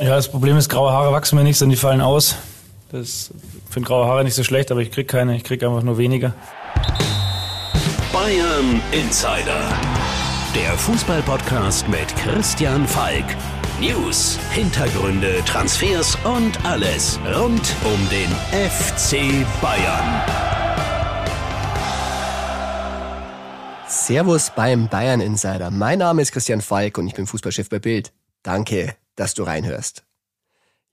Ja, das Problem ist, graue Haare wachsen mir nicht, sondern die fallen aus. Das finde graue Haare nicht so schlecht, aber ich kriege keine, ich kriege einfach nur weniger. Bayern Insider. Der Fußballpodcast mit Christian Falk. News, Hintergründe, Transfers und alles rund um den FC Bayern. Servus beim Bayern Insider. Mein Name ist Christian Falk und ich bin Fußballchef bei Bild. Danke, dass du reinhörst.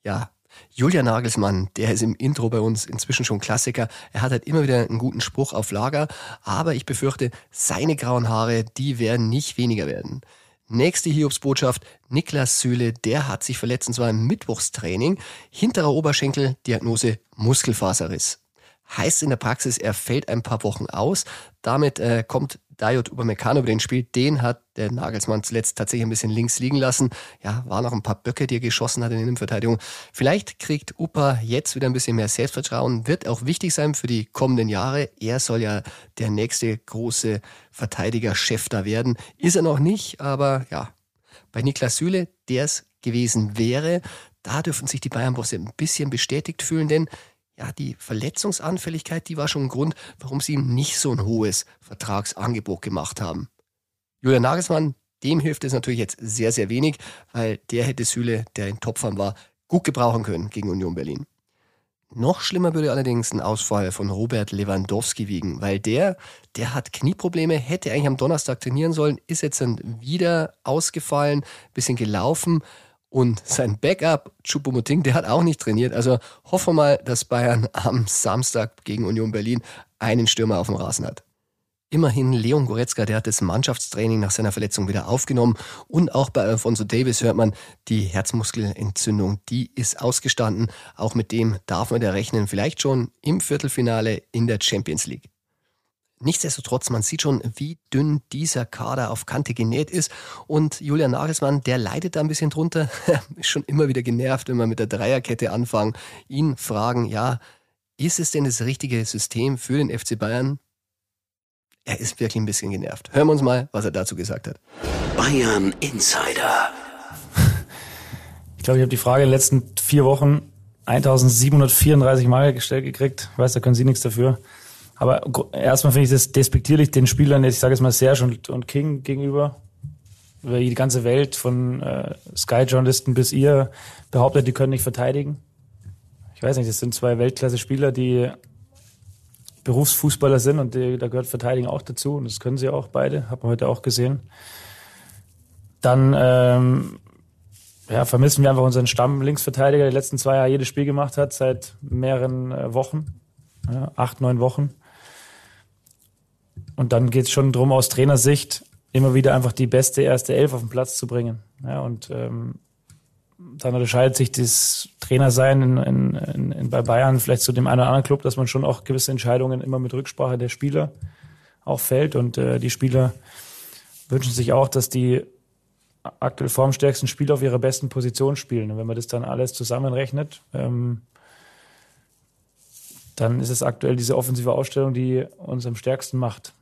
Ja, Julian Nagelsmann, der ist im Intro bei uns inzwischen schon Klassiker. Er hat halt immer wieder einen guten Spruch auf Lager, aber ich befürchte, seine grauen Haare, die werden nicht weniger werden. Nächste Hiobsbotschaft, Niklas Süle, der hat sich verletzt und zwar im Mittwochstraining. Hinterer Oberschenkel, Diagnose Muskelfaserriss. Heißt in der Praxis, er fällt ein paar Wochen aus. Damit äh, kommt Dayot Upamecano über den Spiel, den hat der Nagelsmann zuletzt tatsächlich ein bisschen links liegen lassen. Ja, waren noch ein paar Böcke, die er geschossen hat in der Innenverteidigung. Vielleicht kriegt Upa jetzt wieder ein bisschen mehr Selbstvertrauen, wird auch wichtig sein für die kommenden Jahre. Er soll ja der nächste große Verteidiger-Chef da werden. Ist er noch nicht, aber ja, bei Niklas Süle, der es gewesen wäre, da dürfen sich die Bayern-Bosse ein bisschen bestätigt fühlen, denn ja, die Verletzungsanfälligkeit, die war schon ein Grund, warum sie ihm nicht so ein hohes Vertragsangebot gemacht haben. Julian Nagelsmann, dem hilft es natürlich jetzt sehr, sehr wenig, weil der hätte Süle, der in Topform war, gut gebrauchen können gegen Union Berlin. Noch schlimmer würde allerdings ein Ausfall von Robert Lewandowski wiegen, weil der, der hat Knieprobleme, hätte eigentlich am Donnerstag trainieren sollen, ist jetzt dann wieder ausgefallen, bisschen gelaufen, und sein Backup, Choupo-Moting, der hat auch nicht trainiert. Also hoffen wir mal, dass Bayern am Samstag gegen Union Berlin einen Stürmer auf dem Rasen hat. Immerhin Leon Goretzka, der hat das Mannschaftstraining nach seiner Verletzung wieder aufgenommen. Und auch bei Alfonso Davis hört man, die Herzmuskelentzündung, die ist ausgestanden. Auch mit dem darf man da rechnen, vielleicht schon im Viertelfinale in der Champions League. Nichtsdestotrotz, man sieht schon, wie dünn dieser Kader auf Kante genäht ist. Und Julian Nagelsmann, der leidet da ein bisschen drunter. ist schon immer wieder genervt, wenn wir mit der Dreierkette anfangen. Ihn fragen, ja, ist es denn das richtige System für den FC Bayern? Er ist wirklich ein bisschen genervt. Hören wir uns mal, was er dazu gesagt hat. Bayern Insider. Ich glaube, ich habe die Frage in den letzten vier Wochen 1734 Mal gestellt gekriegt. Ich weiß, da können Sie nichts dafür. Aber erstmal finde ich das despektierlich den Spielern, ich sage jetzt mal Serge und, und King gegenüber, über die ganze Welt von äh, Sky-Journalisten bis ihr behauptet, die können nicht verteidigen. Ich weiß nicht, das sind zwei Weltklasse-Spieler, die Berufsfußballer sind und die, da gehört Verteidigen auch dazu und das können sie auch beide, haben wir heute auch gesehen. Dann ähm, ja, vermissen wir einfach unseren Stamm-Linksverteidiger, der die letzten zwei Jahre jedes Spiel gemacht hat, seit mehreren äh, Wochen, ja, acht, neun Wochen. Und dann geht es schon darum, aus Trainersicht immer wieder einfach die beste erste Elf auf den Platz zu bringen. Ja, und ähm, dann unterscheidet sich das Trainersein in, in, in, in, bei Bayern vielleicht zu dem einen oder anderen Club, dass man schon auch gewisse Entscheidungen immer mit Rücksprache der Spieler auch fällt. Und äh, die Spieler wünschen sich auch, dass die aktuell formstärksten Spieler auf ihrer besten Position spielen. Und wenn man das dann alles zusammenrechnet, ähm, dann ist es aktuell diese offensive Ausstellung, die uns am stärksten macht.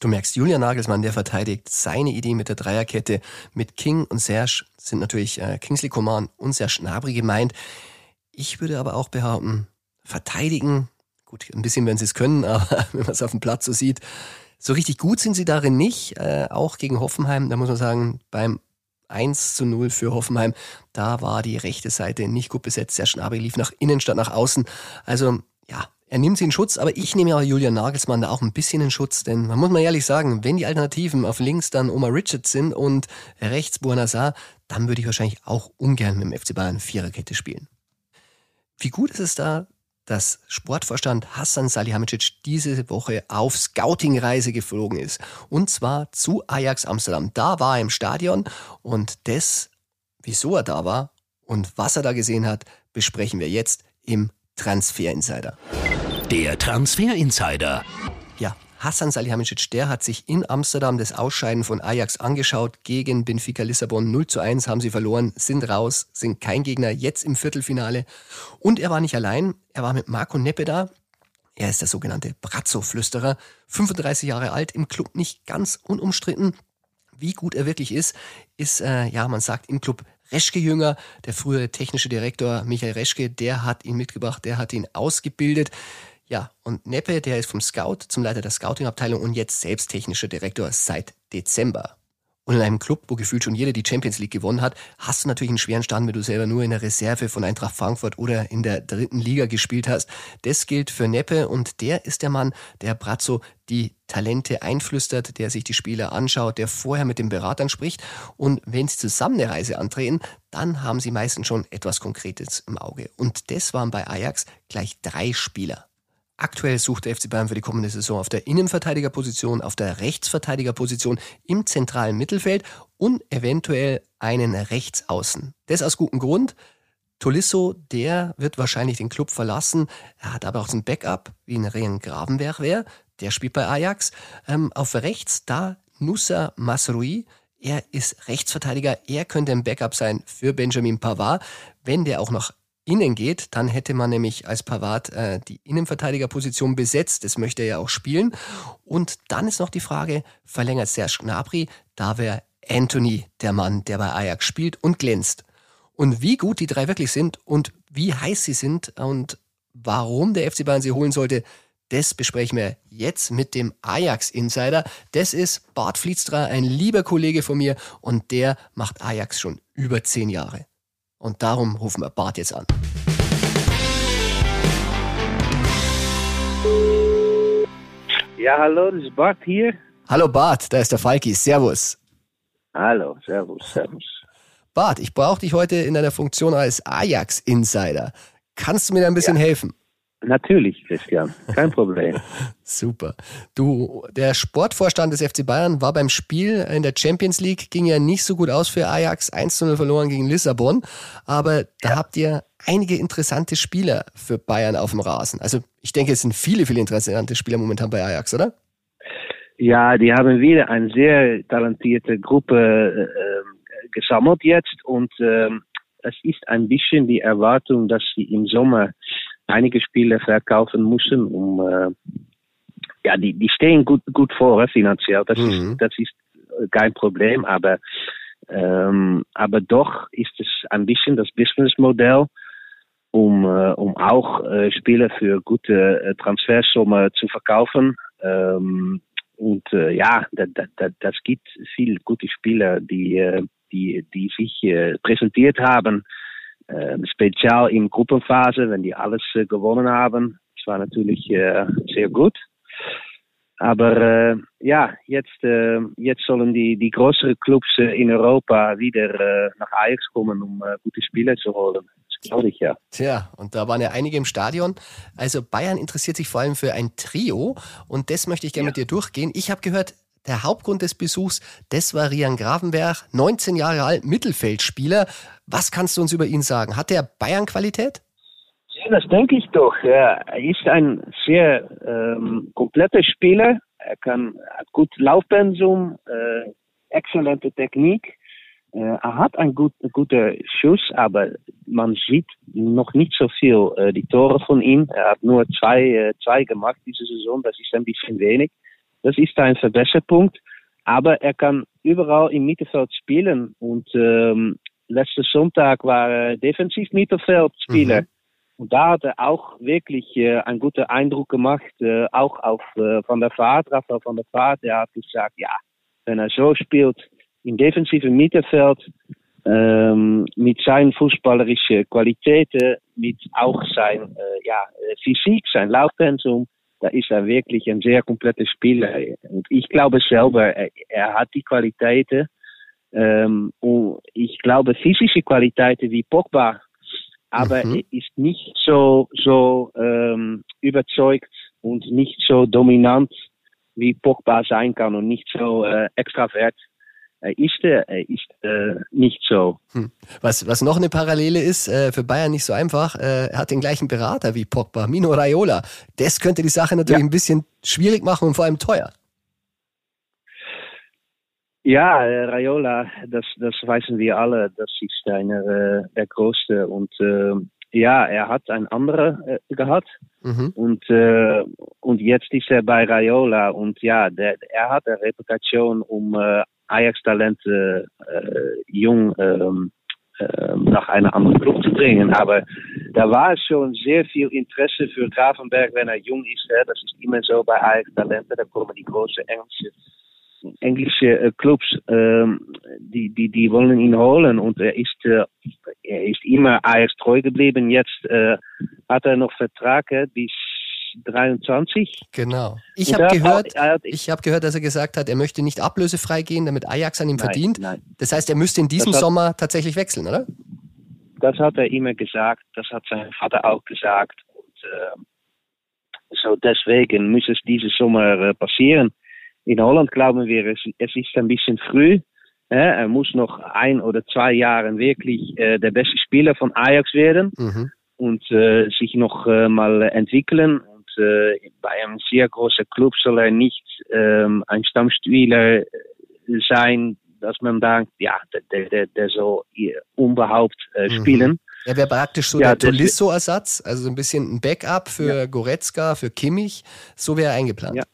Du merkst, Julian Nagelsmann, der verteidigt seine Idee mit der Dreierkette. Mit King und Serge sind natürlich äh, Kingsley Coman und Serge Gnabry gemeint. Ich würde aber auch behaupten, verteidigen, gut, ein bisschen werden sie es können, aber wenn man es auf dem Platz so sieht, so richtig gut sind sie darin nicht. Äh, auch gegen Hoffenheim, da muss man sagen, beim 1 zu 0 für Hoffenheim, da war die rechte Seite nicht gut besetzt. Serge Gnabry lief nach innen statt nach außen. Also ja, er nimmt sie in Schutz, aber ich nehme ja Julian Nagelsmann da auch ein bisschen in Schutz, denn man muss mal ehrlich sagen, wenn die Alternativen auf links dann Omar Richards sind und rechts Buonasar, dann würde ich wahrscheinlich auch ungern mit dem FC Bayern Viererkette spielen. Wie gut ist es da, dass Sportvorstand Hassan Salihamidzic diese Woche auf Scouting-Reise geflogen ist. Und zwar zu Ajax Amsterdam. Da war er im Stadion und das, wieso er da war und was er da gesehen hat, besprechen wir jetzt im Transfer Insider. Der Transfer Insider. Ja, Hassan Salihamidzic, der hat sich in Amsterdam das Ausscheiden von Ajax angeschaut. Gegen Benfica Lissabon 0 zu 1 haben sie verloren, sind raus, sind kein Gegner, jetzt im Viertelfinale. Und er war nicht allein, er war mit Marco Neppe da. Er ist der sogenannte Brazzo-Flüsterer, 35 Jahre alt, im Club nicht ganz unumstritten. Wie gut er wirklich ist, ist, äh, ja, man sagt im Club Reschke-Jünger. Der frühere technische Direktor Michael Reschke, der hat ihn mitgebracht, der hat ihn ausgebildet. Ja, und Neppe, der ist vom Scout zum Leiter der Scouting-Abteilung und jetzt selbst technischer Direktor seit Dezember. Und in einem Club, wo gefühlt schon jeder die Champions League gewonnen hat, hast du natürlich einen schweren Stand, wenn du selber nur in der Reserve von Eintracht Frankfurt oder in der dritten Liga gespielt hast. Das gilt für Neppe und der ist der Mann, der Brazzo die Talente einflüstert, der sich die Spieler anschaut, der vorher mit den Beratern spricht. Und wenn sie zusammen eine Reise antreten, dann haben sie meistens schon etwas Konkretes im Auge. Und das waren bei Ajax gleich drei Spieler. Aktuell sucht der FC Bayern für die kommende Saison auf der Innenverteidigerposition, auf der Rechtsverteidigerposition, im zentralen Mittelfeld und eventuell einen Rechtsaußen. Das aus gutem Grund. Tolisso, der wird wahrscheinlich den Club verlassen. Er hat aber auch so ein Backup, wie ein Rehen Gravenberg wäre. Der spielt bei Ajax. Ähm, auf rechts da Nusa Masrui. Er ist Rechtsverteidiger. Er könnte ein Backup sein für Benjamin Pavard. Wenn der auch noch innen geht, dann hätte man nämlich als Pavard äh, die Innenverteidigerposition besetzt. Das möchte er ja auch spielen. Und dann ist noch die Frage, verlängert Serge Gnabry? Da wäre Anthony der Mann, der bei Ajax spielt und glänzt. Und wie gut die drei wirklich sind und wie heiß sie sind und warum der FC Bayern sie holen sollte, das besprechen wir jetzt mit dem Ajax-Insider. Das ist Bart Flietstra, ein lieber Kollege von mir und der macht Ajax schon über zehn Jahre. Und darum rufen wir Bart jetzt an. Ja, hallo, das ist Bart hier. Hallo Bart, da ist der Falki. Servus. Hallo, servus, servus. Bart, ich brauche dich heute in deiner Funktion als Ajax-Insider. Kannst du mir da ein bisschen ja. helfen? Natürlich, Christian, kein Problem. Super. Du, der Sportvorstand des FC Bayern war beim Spiel in der Champions League, ging ja nicht so gut aus für Ajax, 1-0 verloren gegen Lissabon, aber da ja. habt ihr einige interessante Spieler für Bayern auf dem Rasen. Also ich denke, es sind viele, viele interessante Spieler momentan bei Ajax, oder? Ja, die haben wieder eine sehr talentierte Gruppe äh, gesammelt jetzt und äh, es ist ein bisschen die Erwartung, dass sie im Sommer einige Spiele verkaufen müssen, um äh, ja, die, die stehen gut, gut vor finanziell. Das mhm. ist, das ist kein Problem, aber ähm, aber doch ist es ein bisschen das Businessmodell, um äh, um auch äh, Spieler für gute äh, Transfersumme zu verkaufen. Ähm, und äh, ja, das, das, das gibt viele gute Spieler, die äh, die die sich äh, präsentiert haben äh, speziell in Gruppenphase, wenn die alles äh, gewonnen haben. Das war natürlich äh, sehr gut. Aber äh, ja, jetzt, äh, jetzt sollen die, die größeren Clubs äh, in Europa wieder nach Ajax kommen, um gute Spieler zu holen. Das glaube ich ja. Tja, und da waren ja einige im Stadion. Also Bayern interessiert sich vor allem für ein Trio und das möchte ich gerne ja. mit dir durchgehen. Ich habe gehört, der Hauptgrund des Besuchs, das war Rian Gravenberg, 19 Jahre alt, Mittelfeldspieler. Was kannst du uns über ihn sagen? Hat er Bayern-Qualität? Ja, das denke ich doch. Er ist ein sehr ähm, kompletter Spieler. Er kann hat gut Laufpensum, äh, exzellente Technik. Äh, er hat einen gut, guten Schuss, aber man sieht noch nicht so viel äh, die Tore von ihm. Er hat nur zwei, äh, zwei gemacht diese Saison. Das ist ein bisschen wenig. Das ist ein Verbesserpunkt. Aber er kann überall im Mittelfeld spielen. Und ähm, letzten Sonntag war er defensiv Mittelfeldspieler. Mhm. Und da hat er auch wirklich äh, einen guten Eindruck gemacht, äh, auch auf äh, von der Fahrt, Raphael von der Fahrt. Er hat gesagt, ja, wenn er so spielt im defensiven Mittelfeld, ähm, mit seinen fußballerischen Qualitäten, mit auch sein äh, ja, Physik, sein Laufpensum, da ist er wirklich ein sehr kompletter Spieler. Und ich glaube selber, er, er hat die Qualitäten. Ähm, und ich glaube physische Qualitäten wie Pogba, aber mhm. er ist nicht so, so ähm, überzeugt und nicht so dominant wie Pogba sein kann und nicht so äh, extravert er ist, er ist äh, nicht so. Hm. Was, was noch eine Parallele ist, äh, für Bayern nicht so einfach, äh, er hat den gleichen Berater wie Pogba, Mino Raiola. Das könnte die Sache natürlich ja. ein bisschen schwierig machen und vor allem teuer. Ja, äh, Raiola, das, das wissen wir alle, das ist einer äh, der größte und äh, ja, er hat ein anderer äh, gehabt mhm. und äh, und jetzt ist er bei Raiola und ja, der, er hat eine Reputation um äh, Ajax-Talente äh, jung ähm, äh, nach einer anderen Club zu bringen. Aber da war schon sehr viel Interesse für Gravenberg, wenn er jung ist. Hè. Das ist immer so bei Ajax Talenten. Da kommen die großen englische, äh, Clubs, ähm, die, die, die wollen ihn holen. Und er ist, er ist immer Ajax treu geblieben. Jetzt hat er noch Vertrag bis 23. Genau. Ich habe gehört, hat- hat- ich habe gehört, dass er gesagt hat, er möchte nicht ablösefrei gehen, damit Ajax an ihm Nein, verdient. nein. Das heißt, er müsste in diesem hat- Sommer tatsächlich wechseln, oder? Das hat er immer gesagt, das hat sein Vater auch gesagt. Und, äh, so deswegen muss es diesen Sommer äh, passieren. In Holland glauben wir, es, es ist ein bisschen früh. Äh, er muss noch ein oder zwei Jahre wirklich äh, der beste Spieler von Ajax werden Mhm. und äh, sich noch äh, mal entwickeln. Äh, bei einem sehr großen Club soll er nicht ähm, ein Stammspieler äh, sein, dass man denkt, ja, der, der, der, der soll unbehaupt äh, Mhm. spielen. Er wäre praktisch so Ja, der Tolisso-Ersatz, also so ein bisschen ein Backup für Goretzka, für Kimmich. So wäre er eingeplant. Ja.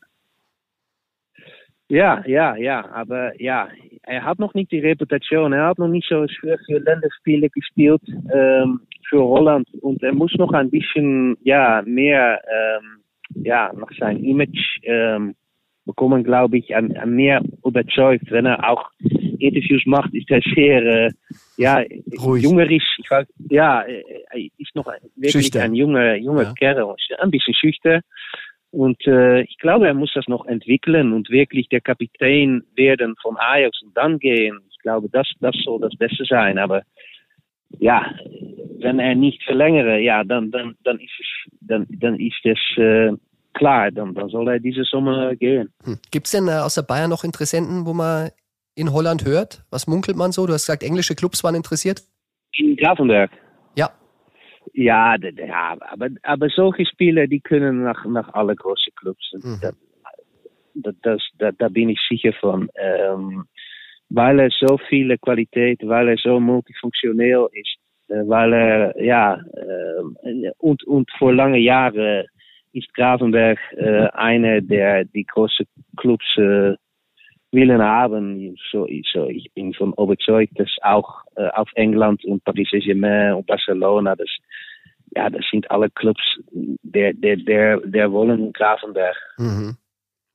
Ja, ja, ja, aber ja, er hat noch nicht die Reputation. Er hat noch nicht so für, für Länderspiele gespielt ähm, für Holland und er muss noch ein bisschen ja mehr ähm, ja nach seinem Image ähm, bekommen, glaube ich, an, an mehr überzeugt. Wenn er auch Interviews macht, ist er sehr äh, ja Ruhig. jungerisch. Ich weiß, ja, er er ist noch wirklich Schüchtern. ein junger junger Ja. Kerl, ein bisschen schüchtern. Und äh, ich glaube, er muss das noch entwickeln und wirklich der Kapitän werden von Ajax und dann gehen. Ich glaube, das, das soll das Beste sein. Aber ja, wenn er nicht verlängere, ja, dann, dann ist es, dann, dann ist es äh, klar. Dann, dann soll er diese Sommer gehen. Hm. Gibt es denn äh, außer Bayern noch Interessenten, wo man in Holland hört? Was munkelt man so? Du hast gesagt, englische Clubs waren interessiert. In Gravenberg. Ja. Ja, ja aber, aber solche Spieler, die können nach, nach alle großen Clubs. Mhm. Da, da, das, da, da bin ich sicher von. Ähm, weil er so viele Qualität, weil er so multifunktioneel ist, weil er, ja, äh, und, und vor lange Jahren ist Gravenberg einer der die große Clubs willen haben. So, so, ich bin von überzeugt, dass auch äh, auf England und Paris Saint-Germain und Barcelona, das, ja, das sind alle Clubs, der, der, der, der wollen Gravenberg. Mhm.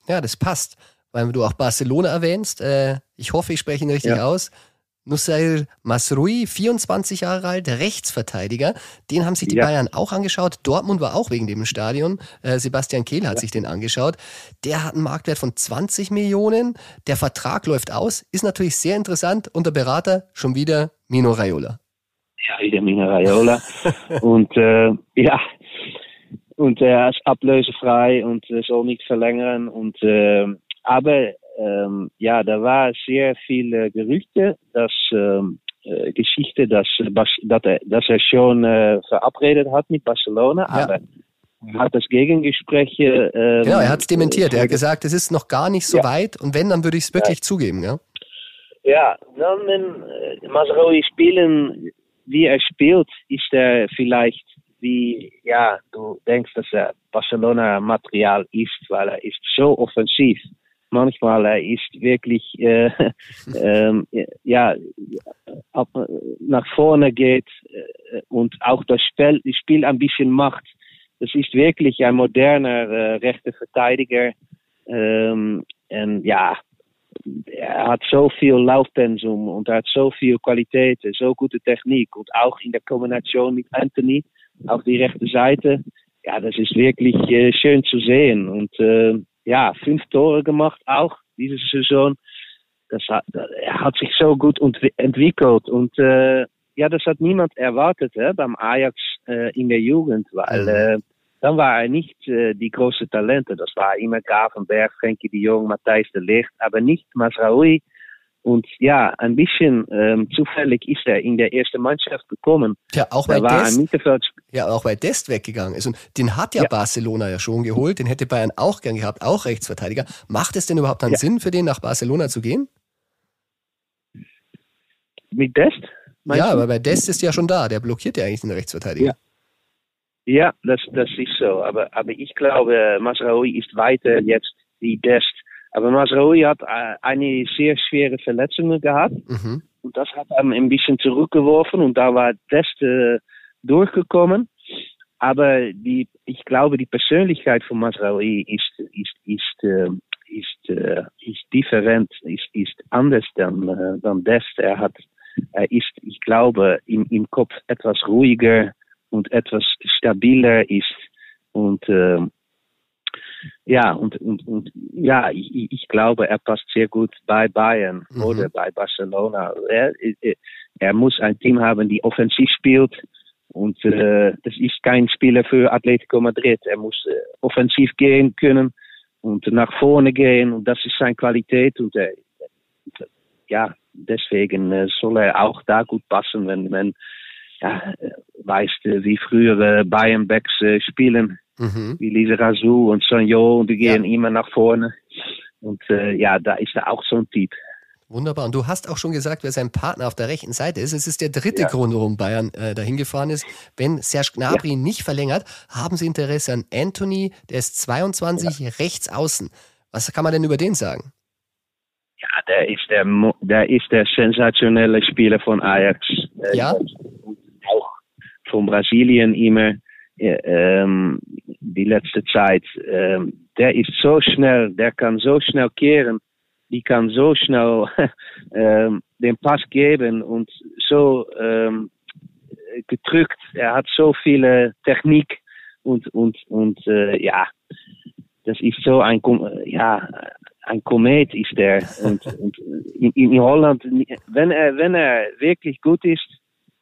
Ja, das passt. Weil du auch Barcelona erwähnst. Äh, ich hoffe, ich spreche ihn richtig Ja. aus. Nussair Masrui, 24 Jahre alt, Rechtsverteidiger. Den haben sich die Ja. Bayern auch angeschaut. Dortmund war auch wegen dem im Stadion. Äh, Sebastian Kehl hat sich den angeschaut. Der hat einen Marktwert von 20 Millionen. Der Vertrag läuft aus. Ist natürlich sehr interessant. Und der Berater schon wieder Mino Raiola. Ja, wieder Mina Raiola. und äh, ja, und er ist ablösefrei und äh, soll nicht verlängern. Und äh, aber ähm, ja, da war sehr viele Gerüchte, dass ähm, äh, Geschichte, dass, äh, dass, er, dass er schon äh, verabredet hat mit Barcelona, Ja. aber er hat das Gegengespräch. Äh, Genau, er hat es dementiert. Er hat äh, gesagt, es ist noch gar nicht so Ja. weit. Und wenn, dann würde ich es wirklich zugeben. Ja? Ja, dann wenn äh, Masraoui spielen, wie er spielt, ist er vielleicht wie, ja, du denkst, dass er Barcelona-Material ist, weil er ist so offensiv. Manchmal er ist wirklich, äh, ja, ab, nach vorne geht äh, und auch das Spiel, das Spiel ein bisschen macht. Das ist wirklich ein moderner äh, rechter Verteidiger. Ähm, und ja, er hat so viel Laufpensum und er hat so viel Qualität, so gute Technik und auch in der Kombination mit Anthony auf die rechte Seite. Ja, das ist wirklich äh, schön zu sehen und äh, ja, fünf Tore gemacht auch diese Saison. Das hat, er hat sich so gut entwickelt und äh, ja, das hat niemand erwartet hè, beim Ajax äh, in der Jugend, weil Mhm. äh, dann war er nicht äh, die große Talente. Das war immer Gravenberg, Frenkie de Jong, Matthijs de Ligt, aber nicht Masraoui. Und ja, ein bisschen ähm, zufällig ist er in der ersten Mannschaft gekommen. Tja, auch ein Dest, ja, auch weil Dest weggegangen ist. Und den hat ja, Ja. Barcelona ja schon geholt. Den hätte Bayern auch gern gehabt, auch Rechtsverteidiger. Macht es denn überhaupt einen Ja. Sinn für den, nach Barcelona zu gehen? Mit Dest? ja, du? aber bei Dest ist ja schon da. Der blockiert ja eigentlich den Rechtsverteidiger. Ja. Ja, das, das ist so. Aber, aber ich glaube, Masraoui ist weiter jetzt wie Dest. Aber Masraoui hat äh, eine sehr schwere Verletzung gehabt. Mhm. und das hat ihm ein bisschen zurückgeworfen und da war Dest äh, durchgekommen. Aber die, ich glaube, die Persönlichkeit von Masraoui ist, ist, ist, äh, ist, äh, ist different, ist, ist anders dann, äh, dann Dest. Er hat, er ist, ich glaube, im, im Kopf etwas ruhiger und etwas stabiler ist und äh, ja, und, und, und ja, ich, ich glaube, er passt sehr gut bei Bayern mhm. oder bei Barcelona. Er, er muss ein Team haben, die offensiv spielt. Und äh, das ist kein Spieler für Atletico Madrid. Er muss äh, offensiv gehen können und nach vorne gehen. Und das ist seine Qualität. Und äh, ja, deswegen äh, soll er auch da gut passen, wenn man ja, weißt, wie frühere Bayern-Backs äh, spielen mhm. wie Lise Razou und Sanjo und die gehen ja. immer nach vorne. Und äh, ja, da ist er auch so ein Typ. Wunderbar. Und du hast auch schon gesagt, wer sein Partner auf der rechten Seite ist. Es ist der dritte ja. Grund, warum Bayern äh, dahin gefahren ist. Wenn Serge Gnabry ja. nicht verlängert, haben sie Interesse an Anthony, der ist 22, ja. rechts außen. Was kann man denn über den sagen? Ja, der ist der, der ist der sensationelle Spieler von Ajax. Äh, ja. Auch von Brasilien immer ähm, die letzte Zeit, ähm, der ist so schnell, der kann so schnell kehren, die kann so schnell ähm, den Pass geben und so ähm, gedrückt. Er hat so viele Technik und und und äh, ja, das ist so ein ja ein Komet ist der und, und in, in Holland, wenn er wenn er wirklich gut ist,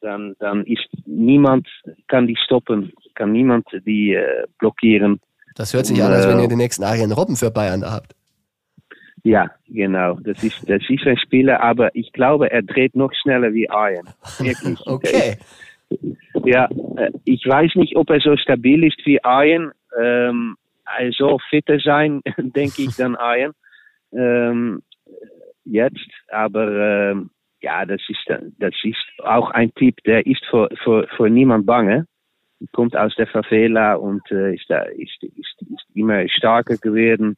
dann, dann ist niemand kann die stoppen, kann niemand die äh, blockieren. Das hört sich an, als wenn ihr den nächsten Arjen Robben für Bayern habt. Ja, genau. Das ist, das ist ein Spieler, aber ich glaube, er dreht noch schneller wie Arjen. Wirklich. okay. Ja, äh, ich weiß nicht, ob er so stabil ist wie Arjen. Ähm, er soll fitter sein, denke ich, dann Arjen. Ähm, jetzt, aber ähm, ja, das ist, das ist auch ein Typ, der ist vor, vor, vor niemand bange. Kommt aus der Favela und äh, ist, da, ist, ist, ist immer starker geworden.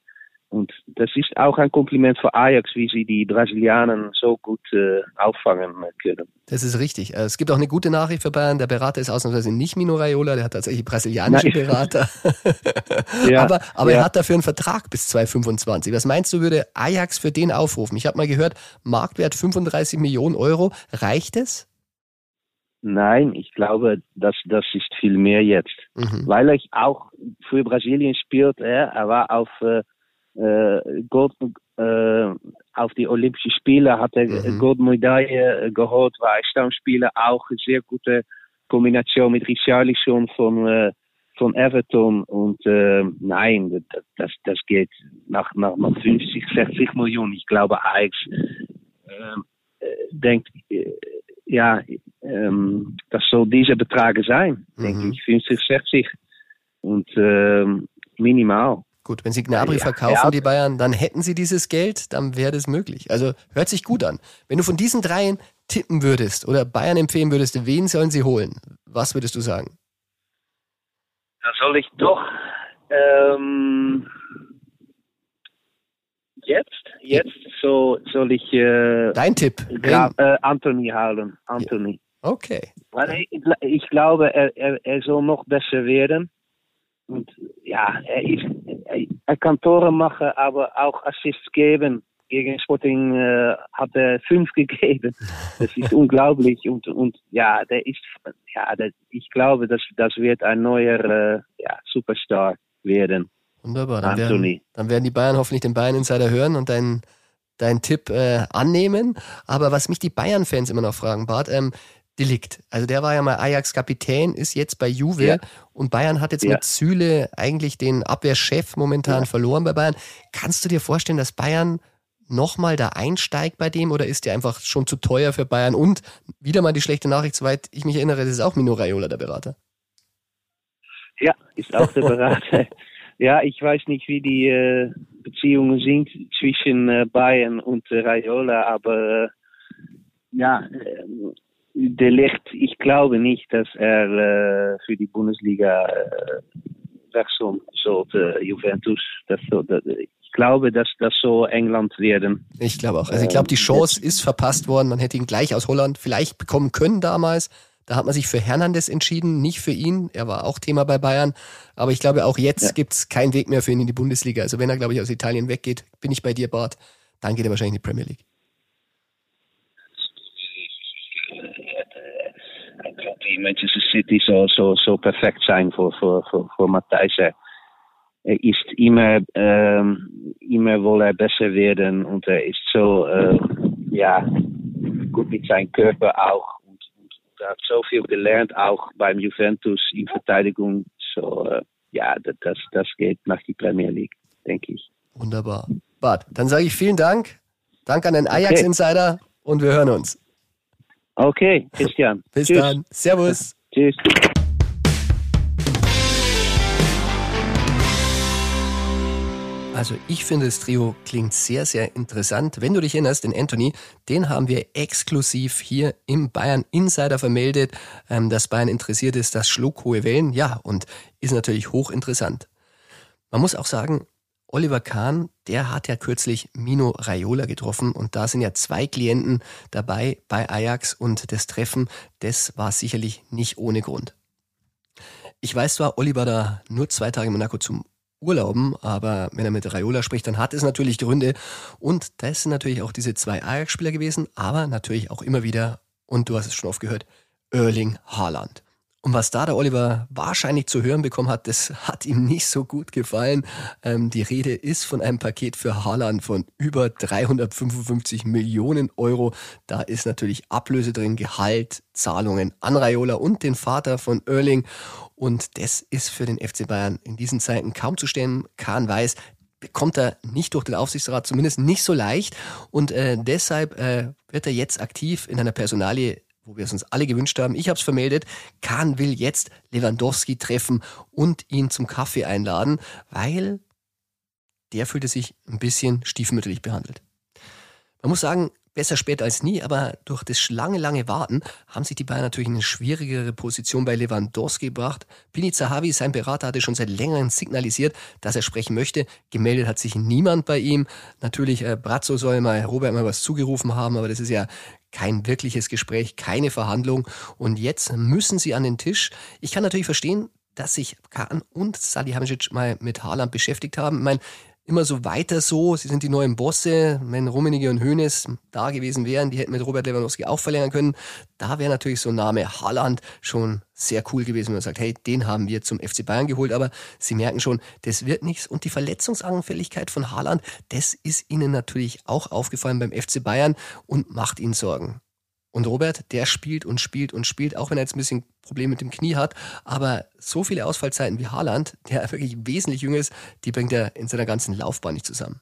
Und das ist auch ein Kompliment für Ajax, wie sie die Brasilianer so gut äh, auffangen können. Das ist richtig. Äh, es gibt auch eine gute Nachricht für Bayern. Der Berater ist ausnahmsweise nicht Mino Raiola, der hat tatsächlich brasilianische Nein. Berater. ja, aber aber ja. er hat dafür einen Vertrag bis 2025. Was meinst du, würde Ajax für den aufrufen? Ich habe mal gehört, Marktwert 35 Millionen Euro. Reicht es? Nein, ich glaube, das, das ist viel mehr jetzt. Mhm. Weil er auch für Brasilien spielt. Er, er war auf äh, äh, Gold, äh, auf die Olympischen Spiele hat er mhm. Goldmedaille geholt, war Stammspieler, auch sehr gute Kombination mit Richarlison von, äh, von Everton und äh, nein, das, das geht nach, nach, nach 50, 60 Millionen. Ich glaube, Ajax äh, denkt, äh, ja, ähm, das soll dieser Betrag sein, mhm. denke ich, 50, 60 und ähm, minimal. Gut, wenn sie Gnabry ja, verkaufen, ja. die Bayern, dann hätten sie dieses Geld, dann wäre das möglich. Also hört sich gut an. Wenn du von diesen dreien tippen würdest oder Bayern empfehlen würdest, wen sollen sie holen? Was würdest du sagen? Da soll ich doch ähm, jetzt, jetzt so soll ich äh, dein Tipp, Gra äh, Anthony holen. Anthony. Okay. Weil ich, ich glaube, er, er, er soll noch besser werden. Und ja, er, ist, er kann Tore machen, aber auch Assists geben. Gegen Sporting äh, hat er fünf gegeben. Das ist unglaublich. Und, und ja, der ist, ja, der, ich glaube, das, das wird ein neuer äh, ja, Superstar werden. Wunderbar. Dann werden, dann werden die Bayern hoffentlich den Bayern Insider hören und deinen dein Tipp äh, annehmen. Aber was mich die Bayern-Fans immer noch fragen, Bart, ähm, Delikt. Also der war ja mal Ajax-Kapitän, ist jetzt bei Juve ja. und Bayern hat jetzt ja. mit Süle eigentlich den Abwehrchef momentan ja. verloren bei Bayern. Kannst du dir vorstellen, dass Bayern nochmal da einsteigt bei dem oder ist der einfach schon zu teuer für Bayern? Und wieder mal die schlechte Nachricht, soweit ich mich erinnere, das ist auch Mino Raiola, der Berater. Ja, ist auch der Berater. ja, ich weiß nicht, wie die äh, Beziehungen sind zwischen äh, Bayern und äh, Raiola, aber ja, äh, De Licht, ich glaube nicht, dass er äh, für die Bundesliga äh, wechseln sollte, Juventus. Das, das, ich glaube, dass das so England werden. Ich glaube auch. Also ich glaube, die Chance ist verpasst worden. Man hätte ihn gleich aus Holland vielleicht bekommen können damals. Da hat man sich für Hernandez entschieden, nicht für ihn. Er war auch Thema bei Bayern. Aber ich glaube, auch jetzt ja. gibt's keinen Weg mehr für ihn in die Bundesliga. Also wenn er, glaube ich, aus Italien weggeht, bin ich bei dir, Bart, dann geht er wahrscheinlich in die Premier League. Die Manchester City so, so, so perfekt sein für, für, für, für Matthijs. Er ist immer, ähm, immer er besser werden und er ist so, äh, ja, gut mit seinem Körper auch und, und, er hat so viel gelernt, auch beim Juventus in Verteidigung. So, äh, ja, das, das geht nach die Premier League, denke ich. Wunderbar. Bart, dann sage ich vielen Dank. Dank an den Ajax-Insider okay. und wir hören uns. Okay, Christian. Bis Tschüss. dann. Servus. Tschüss. Also ich finde, das Trio klingt sehr, sehr interessant. Wenn du dich erinnerst, den Anthony, den haben wir exklusiv hier im Bayern Insider vermeldet, ähm, dass Bayern interessiert ist, das schlug hohe Wellen. Ja, und ist natürlich hochinteressant. Man muss auch sagen, Oliver Kahn, der hat ja kürzlich Mino Raiola getroffen und da sind ja zwei Klienten dabei bei Ajax und das Treffen, das war sicherlich nicht ohne Grund. Ich weiß zwar, Oliver da nur zwei Tage in Monaco zum Urlauben, aber wenn er mit Raiola spricht, dann hat es natürlich Gründe und das sind natürlich auch diese zwei Ajax-Spieler gewesen, aber natürlich auch immer wieder, und du hast es schon oft gehört, Erling Haaland. Und was da der Oliver wahrscheinlich zu hören bekommen hat, das hat ihm nicht so gut gefallen. Ähm, die Rede ist von einem Paket für Haaland von über 355 Millionen Euro. Da ist natürlich Ablöse drin, Gehalt, Zahlungen an Raiola und den Vater von Erling. Und das ist für den FC Bayern in diesen Zeiten kaum zu stellen. Kahn weiß, bekommt er nicht durch den Aufsichtsrat, zumindest nicht so leicht. Und äh, deshalb äh, wird er jetzt aktiv in einer Personalie wo wir es uns alle gewünscht haben. Ich habe es vermeldet. Kahn will jetzt Lewandowski treffen und ihn zum Kaffee einladen, weil der fühlte sich ein bisschen stiefmütterlich behandelt. Man muss sagen, besser spät als nie, aber durch das lange, lange Warten haben sich die Bayern natürlich in eine schwierigere Position bei Lewandowski gebracht. Pini Zahavi, sein Berater, hatte schon seit längerem signalisiert, dass er sprechen möchte. Gemeldet hat sich niemand bei ihm. Natürlich, äh, Brazzo soll mal Robert mal was zugerufen haben, aber das ist ja kein wirkliches Gespräch, keine Verhandlung. Und jetzt müssen sie an den Tisch. Ich kann natürlich verstehen, dass sich Kahn und Salihamidzic mal mit Haaland beschäftigt haben. Ich meine, immer so weiter so. Sie sind die neuen Bosse. Wenn Rummenigge und Hoeneß da gewesen wären, die hätten mit Robert Lewandowski auch verlängern können. Da wäre natürlich so ein Name Haaland schon sehr cool gewesen, wenn man sagt, hey, den haben wir zum FC Bayern geholt. Aber Sie merken schon, das wird nichts. Und die Verletzungsanfälligkeit von Haaland, das ist Ihnen natürlich auch aufgefallen beim FC Bayern und macht Ihnen Sorgen. Und Robert, der spielt und spielt und spielt, auch wenn er jetzt ein bisschen Probleme mit dem Knie hat. Aber so viele Ausfallzeiten wie Haaland, der wirklich wesentlich jünger ist, die bringt er in seiner ganzen Laufbahn nicht zusammen.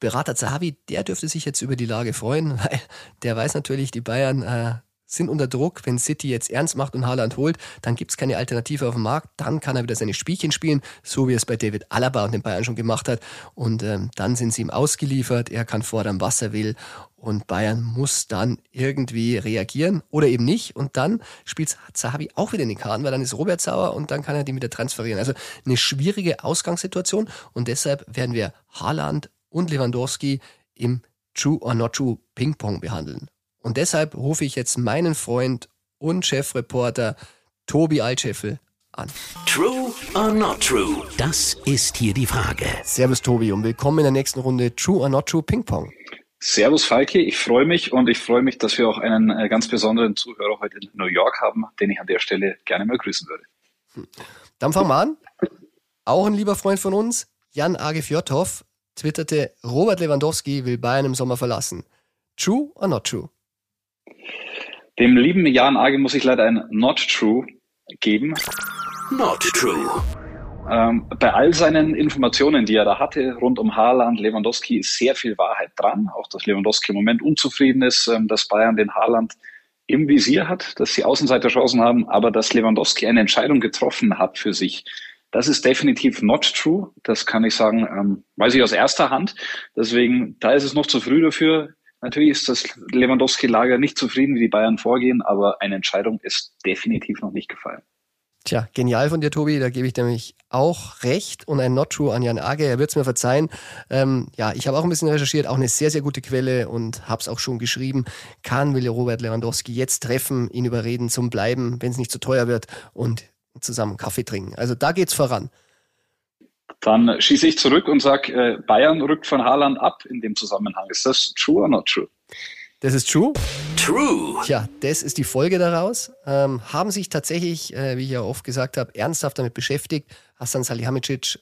Berater Zahavi, der dürfte sich jetzt über die Lage freuen, weil der weiß natürlich, die Bayern äh, sind unter Druck. Wenn City jetzt ernst macht und Haaland holt, dann gibt es keine Alternative auf dem Markt. Dann kann er wieder seine Spielchen spielen, so wie es bei David Alaba und den Bayern schon gemacht hat. Und ähm, dann sind sie ihm ausgeliefert. Er kann fordern, was er will. Und Bayern muss dann irgendwie reagieren oder eben nicht. Und dann spielt Zahavi auch wieder in den Karten, weil dann ist Robert sauer und dann kann er die wieder transferieren. Also eine schwierige Ausgangssituation. Und deshalb werden wir Haaland und Lewandowski im True or Not True Ping-Pong behandeln. Und deshalb rufe ich jetzt meinen Freund und Chefreporter Tobi Altscheffel an. True or not true? Das ist hier die Frage. Servus Tobi und willkommen in der nächsten Runde True or not true Ping Pong. Servus Falki, ich freue mich und ich freue mich, dass wir auch einen äh, ganz besonderen Zuhörer heute in New York haben, den ich an der Stelle gerne mal grüßen würde. Hm. Dann fangen wir an. Auch ein lieber Freund von uns, Jan Age Fjordhoff, twitterte, Robert Lewandowski will Bayern im Sommer verlassen. True or not true? Dem lieben Jan Age muss ich leider ein Not True geben. Not True. Ähm, bei all seinen Informationen, die er da hatte rund um Haaland, Lewandowski, ist sehr viel Wahrheit dran. Auch, dass Lewandowski im Moment unzufrieden ist, ähm, dass Bayern den Haaland im Visier hat, dass sie Außenseiterchancen haben, aber dass Lewandowski eine Entscheidung getroffen hat für sich. Das ist definitiv not true. Das kann ich sagen, ähm, weiß ich aus erster Hand. Deswegen, da ist es noch zu früh dafür. Natürlich ist das Lewandowski-Lager nicht zufrieden, wie die Bayern vorgehen, aber eine Entscheidung ist definitiv noch nicht gefallen. Tja, genial von dir, Tobi. Da gebe ich nämlich auch recht. Und ein Not True an Jan Age, er wird es mir verzeihen. Ähm, ja, ich habe auch ein bisschen recherchiert, auch eine sehr, sehr gute Quelle und habe es auch schon geschrieben. Kann will Robert Lewandowski jetzt treffen, ihn überreden zum Bleiben, wenn es nicht zu teuer wird und zusammen Kaffee trinken. Also da geht's voran. Dann schieße ich zurück und sage, äh, Bayern rückt von Haaland ab in dem Zusammenhang. Ist das true or not true? Das ist true. True. Tja, das ist die Folge daraus. Ähm, haben sich tatsächlich, äh, wie ich ja oft gesagt habe, ernsthaft damit beschäftigt. Hassan Salihamidzic,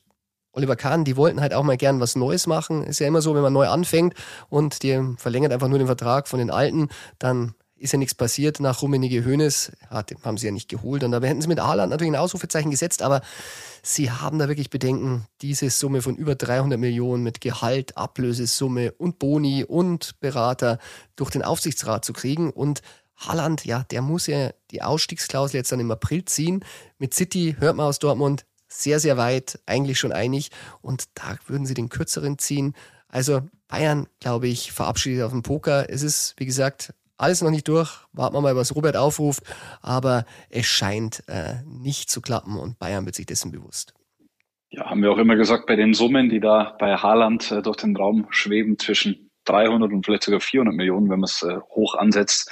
Oliver Kahn, die wollten halt auch mal gern was Neues machen. Ist ja immer so, wenn man neu anfängt und die verlängert einfach nur den Vertrag von den Alten, dann ist ja nichts passiert nach Rummenige Hönes. Den haben sie ja nicht geholt. Und da hätten sie mit Haaland natürlich ein Ausrufezeichen gesetzt, aber sie haben da wirklich Bedenken, diese Summe von über 300 Millionen mit Gehalt, Ablösesumme und Boni und Berater durch den Aufsichtsrat zu kriegen. Und Haaland, ja, der muss ja die Ausstiegsklausel jetzt dann im April ziehen. Mit City hört man aus Dortmund sehr, sehr weit, eigentlich schon einig. Und da würden sie den kürzeren ziehen. Also Bayern, glaube ich, verabschiedet auf dem Poker. Es ist, wie gesagt, alles noch nicht durch. Warten wir mal, was Robert aufruft. Aber es scheint äh, nicht zu klappen und Bayern wird sich dessen bewusst. Ja, haben wir auch immer gesagt, bei den Summen, die da bei Haaland äh, durch den Raum schweben, zwischen 300 und vielleicht sogar 400 Millionen, wenn man es äh, hoch ansetzt,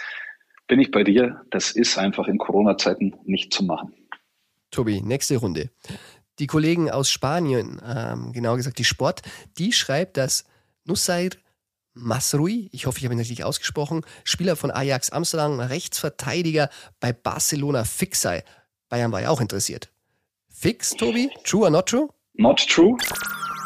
bin ich bei dir. Das ist einfach in Corona-Zeiten nicht zu machen. Tobi, nächste Runde. Die Kollegen aus Spanien, ähm, genauer gesagt die Sport, die schreibt, dass Nussair Masrui, ich hoffe, ich habe ihn richtig ausgesprochen, Spieler von Ajax Amsterdam, Rechtsverteidiger bei Barcelona fix sei. Bayern war ja auch interessiert. Fix, Tobi? True or not true? Not true.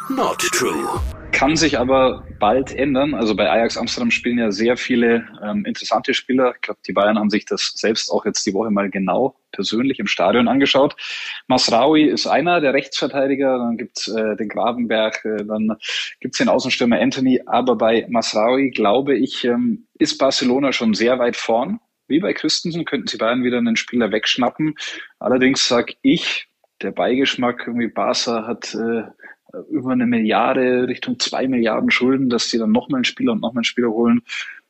Not true. Kann sich aber bald ändern. Also bei Ajax Amsterdam spielen ja sehr viele ähm, interessante Spieler. Ich glaube, die Bayern haben sich das selbst auch jetzt die Woche mal genau persönlich im Stadion angeschaut. Masraoui ist einer der Rechtsverteidiger, dann gibt's äh, den Grabenberg, äh, dann gibt's den Außenstürmer Anthony. Aber bei Masraoui, glaube ich, ähm, ist Barcelona schon sehr weit vorn. Wie bei Christensen könnten sie Bayern wieder einen Spieler wegschnappen. Allerdings sag ich, der Beigeschmack, irgendwie Barca hat äh, über eine Milliarde, Richtung zwei Milliarden Schulden, dass die dann nochmal einen Spieler und nochmal einen Spieler holen.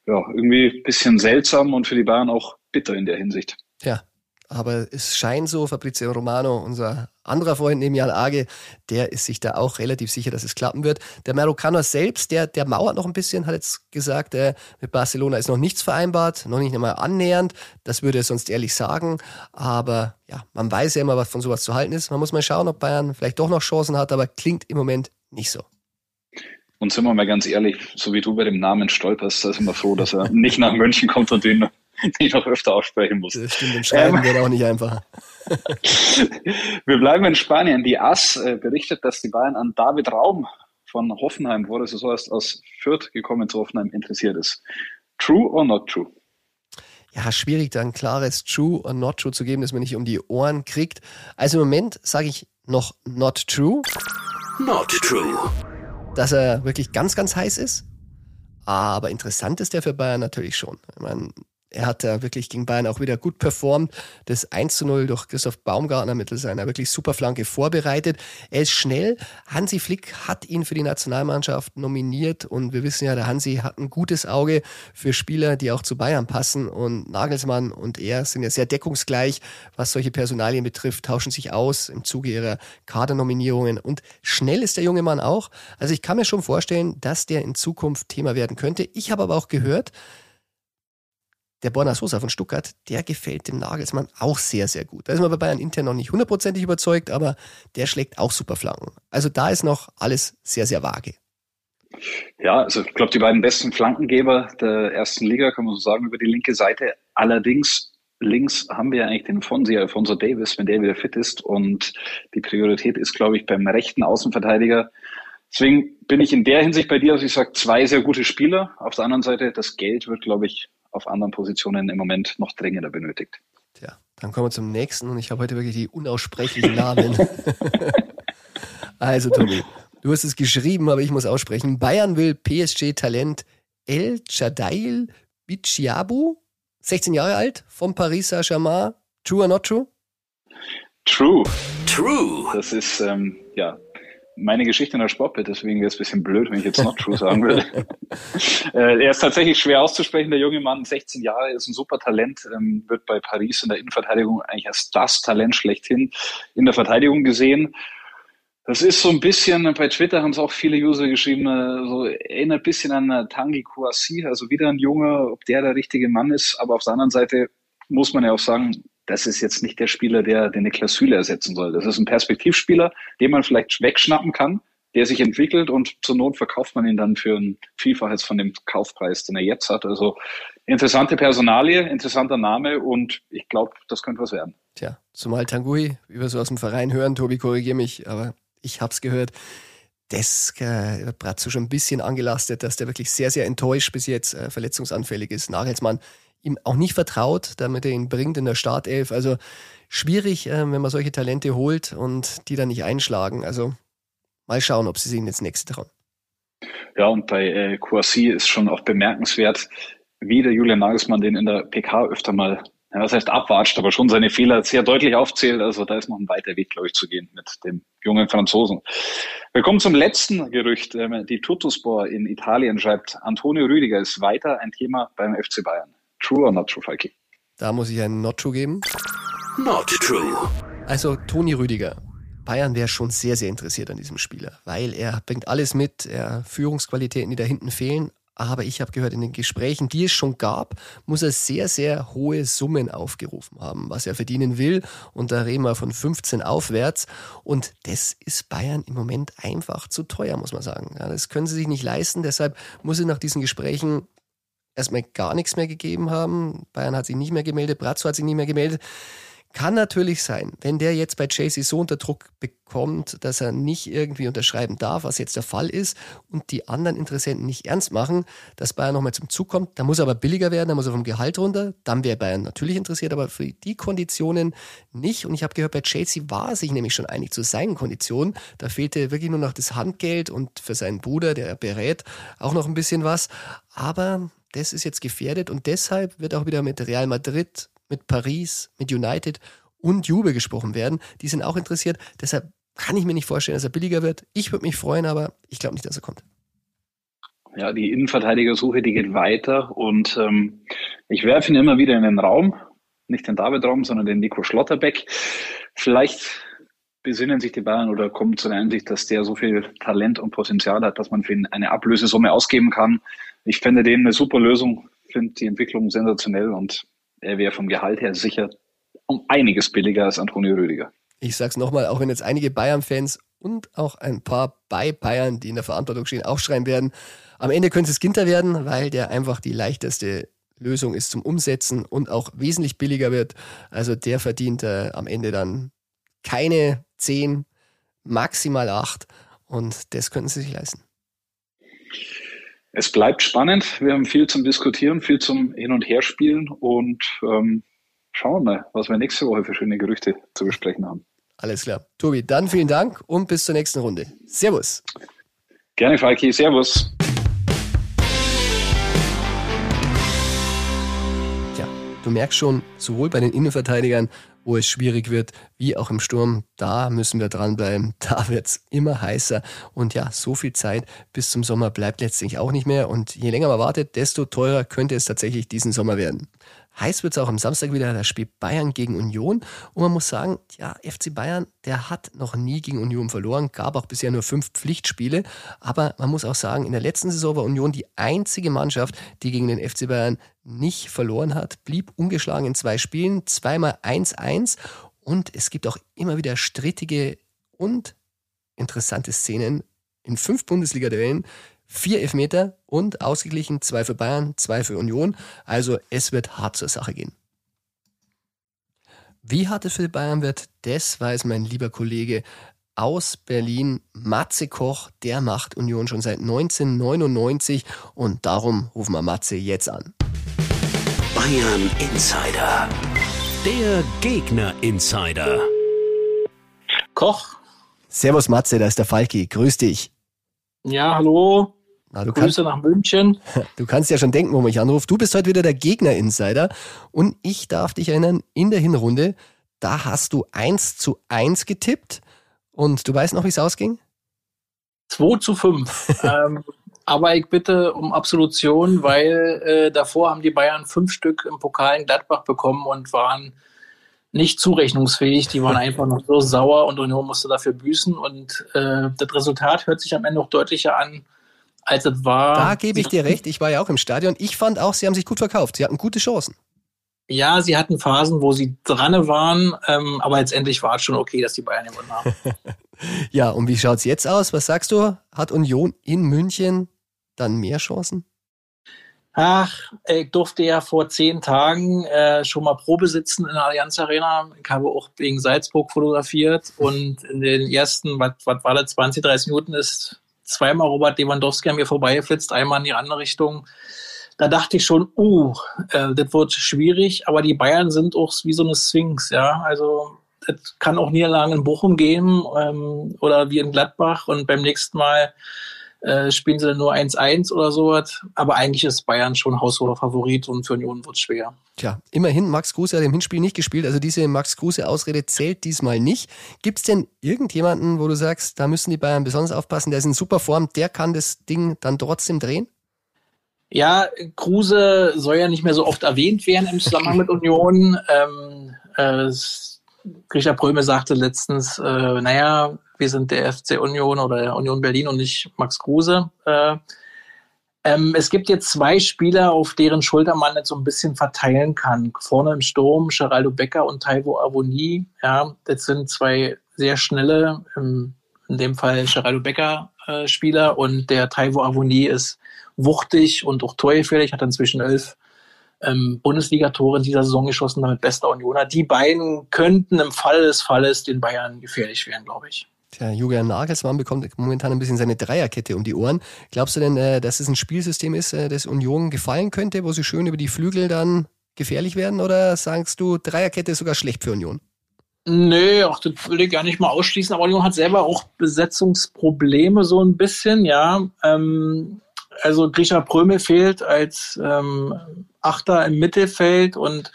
Ja, irgendwie ein bisschen seltsam und für die Bayern auch bitter in der Hinsicht. Ja, aber es scheint so, Fabrizio Romano, unser anderer Freund neben Jan Age, der ist sich da auch relativ sicher, dass es klappen wird. Der Marokkaner selbst, der, der mauert noch ein bisschen, hat jetzt gesagt, äh, mit Barcelona ist noch nichts vereinbart, noch nicht einmal annähernd. Das würde er sonst ehrlich sagen. Aber ja, man weiß ja immer, was von sowas zu halten ist. Man muss mal schauen, ob Bayern vielleicht doch noch Chancen hat, aber klingt im Moment nicht so. Und sind wir mal ganz ehrlich, so wie du bei dem Namen stolperst, da sind wir froh, dass er nicht nach München kommt und den die ich noch öfter aussprechen muss. Das stimmt, im Schreiben ähm, wird auch nicht einfacher. Wir bleiben in Spanien. Die AS äh, berichtet, dass die Bayern an David Raum von Hoffenheim, wo das so heißt, aus Fürth gekommen zu Hoffenheim interessiert ist. True or not true? Ja, schwierig, da ein klares True or not true zu geben, dass man nicht um die Ohren kriegt. Also im Moment sage ich noch not true. Not true. Dass er wirklich ganz, ganz heiß ist. Aber interessant ist der für Bayern natürlich schon. Ich meine, er hat da wirklich gegen Bayern auch wieder gut performt. Das 1 zu 0 durch Christoph Baumgartner mittels einer wirklich super Flanke vorbereitet. Er ist schnell. Hansi Flick hat ihn für die Nationalmannschaft nominiert und wir wissen ja, der Hansi hat ein gutes Auge für Spieler, die auch zu Bayern passen und Nagelsmann und er sind ja sehr deckungsgleich, was solche Personalien betrifft, tauschen sich aus im Zuge ihrer Kadernominierungen und schnell ist der junge Mann auch. Also ich kann mir schon vorstellen, dass der in Zukunft Thema werden könnte. Ich habe aber auch gehört, der Borna Sosa von Stuttgart, der gefällt dem Nagelsmann auch sehr, sehr gut. Da ist man bei Bayern intern noch nicht hundertprozentig überzeugt, aber der schlägt auch super Flanken. Also da ist noch alles sehr, sehr vage. Ja, also ich glaube, die beiden besten Flankengeber der ersten Liga, kann man so sagen, über die linke Seite. Allerdings links haben wir eigentlich den Fonsi, Alfonso Davis, wenn der wieder fit ist. Und die Priorität ist, glaube ich, beim rechten Außenverteidiger. Deswegen bin ich in der Hinsicht bei dir, dass ich sage, zwei sehr gute Spieler. Auf der anderen Seite, das Geld wird, glaube ich, auf anderen Positionen im Moment noch dringender benötigt. Tja, dann kommen wir zum nächsten und ich habe heute wirklich die unaussprechlichen Namen. also, Tobi, du hast es geschrieben, aber ich muss aussprechen. Bayern will PSG-Talent El Chadail Bichiabu, 16 Jahre alt, vom Paris Saint-Germain. True or not true? True. True. Das ist, ähm, ja, meine Geschichte in der Sportbild, deswegen wäre es ein bisschen blöd, wenn ich jetzt not true sagen würde. äh, er ist tatsächlich schwer auszusprechen, der junge Mann, 16 Jahre, ist ein super Talent, ähm, wird bei Paris in der Innenverteidigung eigentlich als das Talent schlechthin in der Verteidigung gesehen. Das ist so ein bisschen, bei Twitter haben es auch viele User geschrieben, äh, so erinnert ein bisschen an äh, Tangi Kouassi, also wieder ein Junge, ob der der richtige Mann ist, aber auf der anderen Seite muss man ja auch sagen, das ist jetzt nicht der Spieler, der den Niklas Süle ersetzen soll. Das ist ein Perspektivspieler, den man vielleicht wegschnappen kann, der sich entwickelt und zur Not verkauft man ihn dann für ein Vielfaches von dem Kaufpreis, den er jetzt hat. Also interessante Personalie, interessanter Name und ich glaube, das könnte was werden. Tja, zumal Tanguy, wie wir so aus dem Verein hören, Tobi, korrigier mich, aber ich habe es gehört, das äh, wird schon ein bisschen angelastet, dass der wirklich sehr, sehr enttäuscht bis jetzt äh, verletzungsanfällig ist. Nagelsmann ihm auch nicht vertraut, damit er ihn bringt in der Startelf. Also schwierig, äh, wenn man solche Talente holt und die dann nicht einschlagen. Also mal schauen, ob sie sich ins nächste trauen. Ja, und bei äh, ist schon auch bemerkenswert, wie der Julian Nagelsmann den in der PK öfter mal, ja, was heißt abwatscht, aber schon seine Fehler sehr deutlich aufzählt. Also da ist noch ein weiter Weg, glaube ich, zu gehen mit dem jungen Franzosen. Wir kommen zum letzten Gerücht. Ähm, die Tuttospor in Italien schreibt, Antonio Rüdiger ist weiter ein Thema beim FC Bayern. True or not true, Falki? Da muss ich einen Not True geben. Not true. Also Toni Rüdiger. Bayern wäre schon sehr, sehr interessiert an diesem Spieler, weil er bringt alles mit, er Führungsqualitäten, die da hinten fehlen. Aber ich habe gehört, in den Gesprächen, die es schon gab, muss er sehr, sehr hohe Summen aufgerufen haben, was er verdienen will. Und da reden wir von 15 aufwärts. Und das ist Bayern im Moment einfach zu teuer, muss man sagen. Ja, das können sie sich nicht leisten. Deshalb muss er nach diesen Gesprächen erstmal gar nichts mehr gegeben haben. Bayern hat sich nicht mehr gemeldet, Brazzo hat sich nicht mehr gemeldet. Kann natürlich sein, wenn der jetzt bei Chelsea so unter Druck bekommt, dass er nicht irgendwie unterschreiben darf, was jetzt der Fall ist, und die anderen Interessenten nicht ernst machen, dass Bayern nochmal zum Zug kommt. Da muss er aber billiger werden, da muss er vom Gehalt runter. Dann wäre Bayern natürlich interessiert, aber für die Konditionen nicht. Und ich habe gehört, bei Chelsea war er sich nämlich schon einig zu seinen Konditionen. Da fehlte wirklich nur noch das Handgeld und für seinen Bruder, der berät, auch noch ein bisschen was. Aber das ist jetzt gefährdet und deshalb wird auch wieder mit Real Madrid, mit Paris, mit United und Juve gesprochen werden. Die sind auch interessiert. Deshalb kann ich mir nicht vorstellen, dass er billiger wird. Ich würde mich freuen, aber ich glaube nicht, dass er kommt. Ja, die Innenverteidigersuche, die geht weiter und ähm, ich werfe ihn immer wieder in den Raum, nicht den David-Raum, sondern den Nico Schlotterbeck. Vielleicht besinnen sich die Bayern oder kommen zu der Einsicht, dass der so viel Talent und Potenzial hat, dass man für ihn eine Ablösesumme ausgeben kann ich fände den eine super Lösung, finde die Entwicklung sensationell und er wäre vom Gehalt her sicher um einiges billiger als Antonio Rüdiger. Ich sag's nochmal, auch wenn jetzt einige Bayern-Fans und auch ein paar bei Bayern, die in der Verantwortung stehen, aufschreien werden, am Ende könnte es Ginter werden, weil der einfach die leichteste Lösung ist zum Umsetzen und auch wesentlich billiger wird. Also der verdient äh, am Ende dann keine 10, maximal 8 und das könnten sie sich leisten. Es bleibt spannend. Wir haben viel zum Diskutieren, viel zum Hin- und Herspielen und ähm, schauen wir mal, was wir nächste Woche für schöne Gerüchte zu besprechen haben. Alles klar. Tobi, dann vielen Dank und bis zur nächsten Runde. Servus. Gerne, Falki. Servus. Tja, du merkst schon, sowohl bei den Innenverteidigern wo es schwierig wird, wie auch im Sturm. Da müssen wir dranbleiben. Da wird es immer heißer. Und ja, so viel Zeit bis zum Sommer bleibt letztlich auch nicht mehr. Und je länger man wartet, desto teurer könnte es tatsächlich diesen Sommer werden. Heiß wird es auch am Samstag wieder, da spielt Bayern gegen Union. Und man muss sagen, ja, FC Bayern, der hat noch nie gegen Union verloren, gab auch bisher nur fünf Pflichtspiele. Aber man muss auch sagen, in der letzten Saison war Union die einzige Mannschaft, die gegen den FC Bayern nicht verloren hat, blieb ungeschlagen in zwei Spielen, zweimal 1-1. Und es gibt auch immer wieder strittige und interessante Szenen in fünf Bundesliga-Duellen vier Elfmeter und ausgeglichen zwei für Bayern, zwei für Union. Also es wird hart zur Sache gehen. Wie hart es für die Bayern wird, das weiß mein lieber Kollege aus Berlin, Matze Koch. Der macht Union schon seit 1999 und darum rufen wir Matze jetzt an. Bayern Insider. Der Gegner Insider. Koch. Servus Matze, da ist der Falki. Grüß dich. Ja, hallo. Na, du Grüße kannst, nach München. Du kannst ja schon denken, wo mich anruft. Du bist heute wieder der Gegner-Insider und ich darf dich erinnern, in der Hinrunde, da hast du 1 zu 1 getippt und du weißt noch, wie es ausging? 2 zu 5. ähm, aber ich bitte um Absolution, weil äh, davor haben die Bayern fünf Stück im Pokal in Gladbach bekommen und waren nicht zurechnungsfähig. Die waren einfach noch so sauer und Union musste dafür büßen. Und äh, das Resultat hört sich am Ende noch deutlicher an, als es war. Da gebe ich dir recht. Ich war ja auch im Stadion. Ich fand auch, sie haben sich gut verkauft. Sie hatten gute Chancen. Ja, sie hatten Phasen, wo sie dran waren, ähm, aber letztendlich war es schon okay, dass die Bayern gewonnen haben. ja, und wie schaut's jetzt aus? Was sagst du? Hat Union in München dann mehr Chancen? Ach, ich durfte ja vor zehn Tagen äh, schon mal Probe sitzen in der Allianz Arena. Ich habe auch wegen Salzburg fotografiert und in den ersten, was, was war das, 20, 30 Minuten ist zweimal Robert Lewandowski an mir vorbeigeflitzt, einmal in die andere Richtung da dachte ich schon, uh, äh, das wird schwierig, aber die Bayern sind auch wie so eine Sphinx, ja. Also das kann auch Niederlagen in Bochum geben ähm, oder wie in Gladbach und beim nächsten Mal äh, spielen sie dann nur 1-1 oder sowas. Aber eigentlich ist Bayern schon haushoher Favorit und für Union wird es schwer. Tja, immerhin, Max Kruse hat im Hinspiel nicht gespielt, also diese Max Kruse-Ausrede zählt diesmal nicht. Gibt es denn irgendjemanden, wo du sagst, da müssen die Bayern besonders aufpassen, der ist in super Form, der kann das Ding dann trotzdem drehen? Ja, Kruse soll ja nicht mehr so oft erwähnt werden im Zusammenhang mit Union. Ähm, äh, Grisha Pröme sagte letztens, äh, naja, wir sind der FC Union oder Union Berlin und nicht Max Kruse. Äh, ähm, es gibt jetzt zwei Spieler, auf deren Schulter man jetzt so ein bisschen verteilen kann. Vorne im Sturm Geraldo Becker und Taiwo Avoni. Ja, das sind zwei sehr schnelle, im, in dem Fall Geraldo Becker äh, Spieler und der Taiwo Avoni ist wuchtig und auch torgefährlich, hat inzwischen elf ähm, Bundesliga-Tore in dieser Saison geschossen, damit bester Unioner. Die beiden könnten im Fall des Falles den Bayern gefährlich werden, glaube ich. Tja, Julian Nagelsmann bekommt momentan ein bisschen seine Dreierkette um die Ohren. Glaubst du denn, äh, dass es ein Spielsystem ist, äh, das Union gefallen könnte, wo sie schön über die Flügel dann gefährlich werden? Oder sagst du, Dreierkette ist sogar schlecht für Union? Nö, auch das will ich gar nicht mal ausschließen, aber Union hat selber auch Besetzungsprobleme so ein bisschen, ja. Ähm, also Grisha Prömel fehlt als ähm, Achter im Mittelfeld und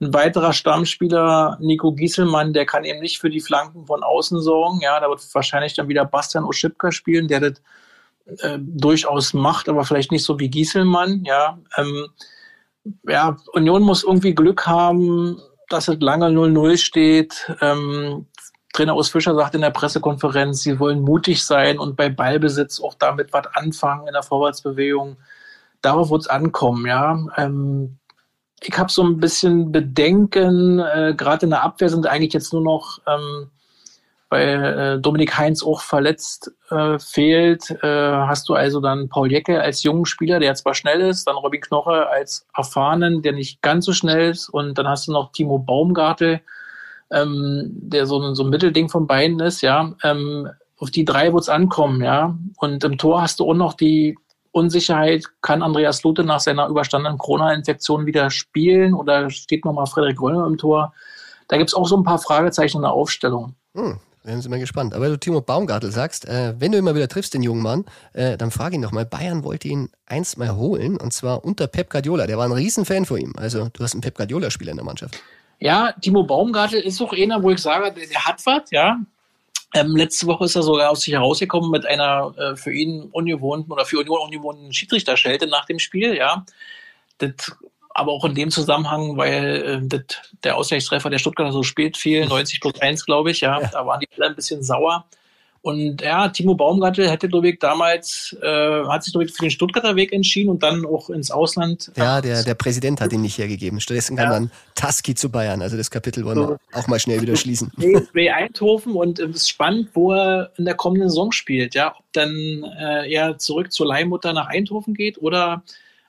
ein weiterer Stammspieler, Nico Gieselmann, der kann eben nicht für die Flanken von außen sorgen. Ja, da wird wahrscheinlich dann wieder Bastian Oschipka spielen, der das äh, durchaus macht, aber vielleicht nicht so wie Gieselmann. Ja, ähm, ja, Union muss irgendwie Glück haben, dass es lange 0-0 steht. Ähm, Trainer Urs Fischer sagt in der Pressekonferenz, sie wollen mutig sein und bei Ballbesitz auch damit was anfangen in der Vorwärtsbewegung. Darauf wird es ankommen, ja. Ähm, ich habe so ein bisschen Bedenken, äh, gerade in der Abwehr sind eigentlich jetzt nur noch, ähm, weil äh, Dominik Heinz auch verletzt äh, fehlt, äh, hast du also dann Paul Jecke als jungen Spieler, der zwar schnell ist, dann Robin Knoche als erfahrenen, der nicht ganz so schnell ist und dann hast du noch Timo Baumgartel, ähm, der so, ein so ein Mittelding von beiden ist, ja. Ähm, auf die drei wird es ankommen, ja. Und im Tor hast du auch noch die Unsicherheit, kann Andreas Lute nach seiner überstandenen Corona-Infektion wieder spielen oder steht nochmal Frederik Röller im Tor? Da gibt es auch so ein paar Fragezeichen in der Aufstellung. Hm, werden Sie mal gespannt. Aber du Timo Baumgartel sagst, äh, wenn du immer wieder triffst, den jungen Mann, äh, dann frage ihn doch mal, Bayern wollte ihn einst mal holen und zwar unter Pep Guardiola. Der war ein Riesenfan von ihm. Also du hast einen Pep Guardiola-Spieler in der Mannschaft. Ja, Timo Baumgartel ist auch einer, wo ich sage, der, der hat was, ja. Ähm, letzte Woche ist er sogar aus sich herausgekommen mit einer äh, für ihn ungewohnten oder für Union ungewohnten Schiedsrichterschelte nach dem Spiel, ja. Das, aber auch in dem Zusammenhang, weil äh, das, der Ausgleichstreffer der Stuttgarter so spät fiel, 90 plus 1, glaube ich, ja, ja. Da waren die alle ein bisschen sauer. Und ja, Timo Baumgartel hätte, glaube ich, damals, äh, hat sich, glaube ich, für den Stuttgarter Weg entschieden und dann auch ins Ausland. Ja, der, der Präsident hat ihn nicht hergegeben. Stattdessen kam ja. dann Taski zu Bayern. Also das Kapitel wollen so. wir auch mal schnell wieder schließen. Nee, Eindhoven und es ist spannend, wo er in der kommenden Saison spielt. Ja, ob dann äh, er zurück zur Leihmutter nach Eindhoven geht oder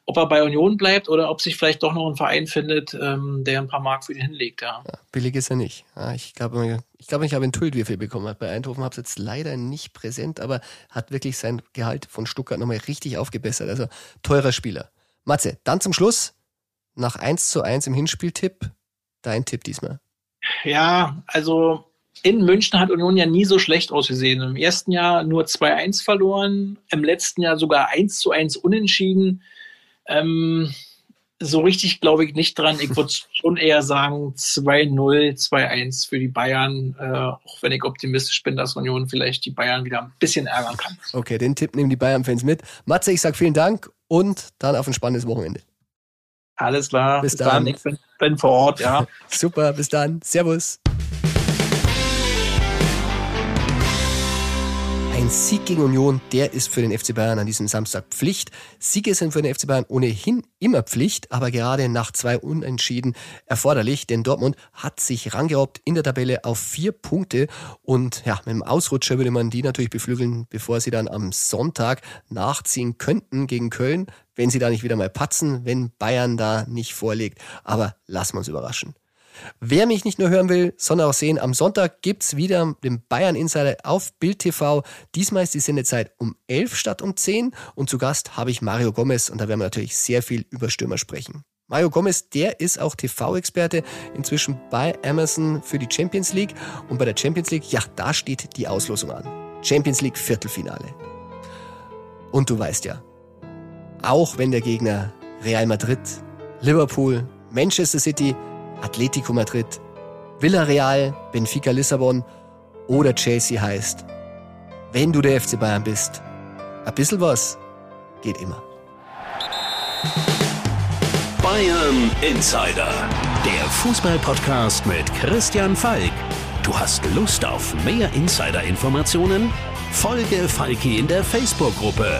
ob er bei Union bleibt oder ob sich vielleicht doch noch ein Verein findet, ähm, der ein paar Mark für ihn hinlegt. Ja. ja billig ist er nicht. Ja, ich glaube, ich, glaube, ich habe einen Tult, wie viel bekommen hat. Bei Eindhoven habe es jetzt leider nicht präsent, aber hat wirklich sein Gehalt von Stuttgart nochmal richtig aufgebessert. Also teurer Spieler. Matze, dann zum Schluss, nach 1 zu 1 im Hinspieltipp, dein Tipp diesmal. Ja, also in München hat Union ja nie so schlecht ausgesehen. Im ersten Jahr nur 2-1 verloren, im letzten Jahr sogar 1 zu 1 unentschieden. Ähm, so richtig glaube ich nicht dran. Ich würde schon eher sagen 2-0, 2-1 für die Bayern, äh, auch wenn ich optimistisch bin, dass Union vielleicht die Bayern wieder ein bisschen ärgern kann. Okay, den Tipp nehmen die Bayern-Fans mit. Matze, ich sage vielen Dank und dann auf ein spannendes Wochenende. Alles klar. Bis, bis dann. dann. Ich bin, bin vor Ort, ja. Super, bis dann. Servus. Ein Sieg gegen Union, der ist für den FC Bayern an diesem Samstag Pflicht. Siege sind für den FC Bayern ohnehin immer Pflicht, aber gerade nach zwei Unentschieden erforderlich, denn Dortmund hat sich rangerobbt in der Tabelle auf vier Punkte und ja, mit dem Ausrutscher würde man die natürlich beflügeln, bevor sie dann am Sonntag nachziehen könnten gegen Köln, wenn sie da nicht wieder mal patzen, wenn Bayern da nicht vorlegt. Aber lassen wir uns überraschen. Wer mich nicht nur hören will, sondern auch sehen, am Sonntag gibt es wieder den Bayern Insider auf Bild TV. Diesmal ist die Sendezeit um 11 statt um 10 und zu Gast habe ich Mario Gomez und da werden wir natürlich sehr viel über Stürmer sprechen. Mario Gomez, der ist auch TV-Experte, inzwischen bei Amazon für die Champions League. Und bei der Champions League, ja, da steht die Auslosung an. Champions League Viertelfinale. Und du weißt ja, auch wenn der Gegner Real Madrid, Liverpool, Manchester City, Atletico Madrid, Villarreal, Benfica Lissabon oder Chelsea heißt, wenn du der FC Bayern bist, ein bisschen was geht immer. Bayern Insider, der Fußballpodcast mit Christian Falk. Du hast Lust auf mehr Insider-Informationen? Folge Falki in der Facebook-Gruppe